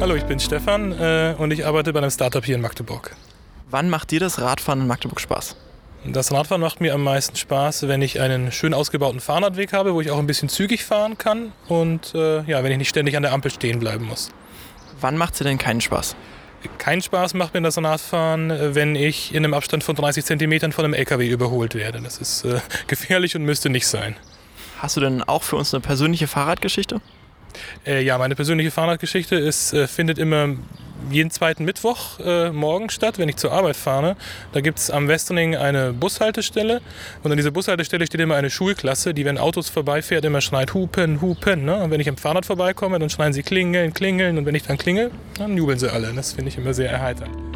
Hallo, ich bin Stefan äh, und ich arbeite bei einem Startup hier in Magdeburg. Wann macht dir das Radfahren in Magdeburg Spaß? Das Radfahren macht mir am meisten Spaß, wenn ich einen schön ausgebauten Fahrradweg habe, wo ich auch ein bisschen zügig fahren kann und äh, ja, wenn ich nicht ständig an der Ampel stehen bleiben muss. Wann macht dir denn keinen Spaß? Keinen Spaß macht mir das Radfahren, wenn ich in einem Abstand von 30 Zentimetern von einem LKW überholt werde. Das ist äh, gefährlich und müsste nicht sein. Hast du denn auch für uns eine persönliche Fahrradgeschichte? Äh, ja, meine persönliche Fahrradgeschichte ist, äh, findet immer jeden zweiten Mittwoch äh, morgen statt, wenn ich zur Arbeit fahre. Da gibt es am Westerning eine Bushaltestelle und an dieser Bushaltestelle steht immer eine Schulklasse, die, wenn Autos vorbeifährt, immer schreit Hupen, Hupen. Ne? Und wenn ich am Fahrrad vorbeikomme, dann schreien sie Klingeln, Klingeln und wenn ich dann klingel, dann jubeln sie alle. Das finde ich immer sehr erheiternd.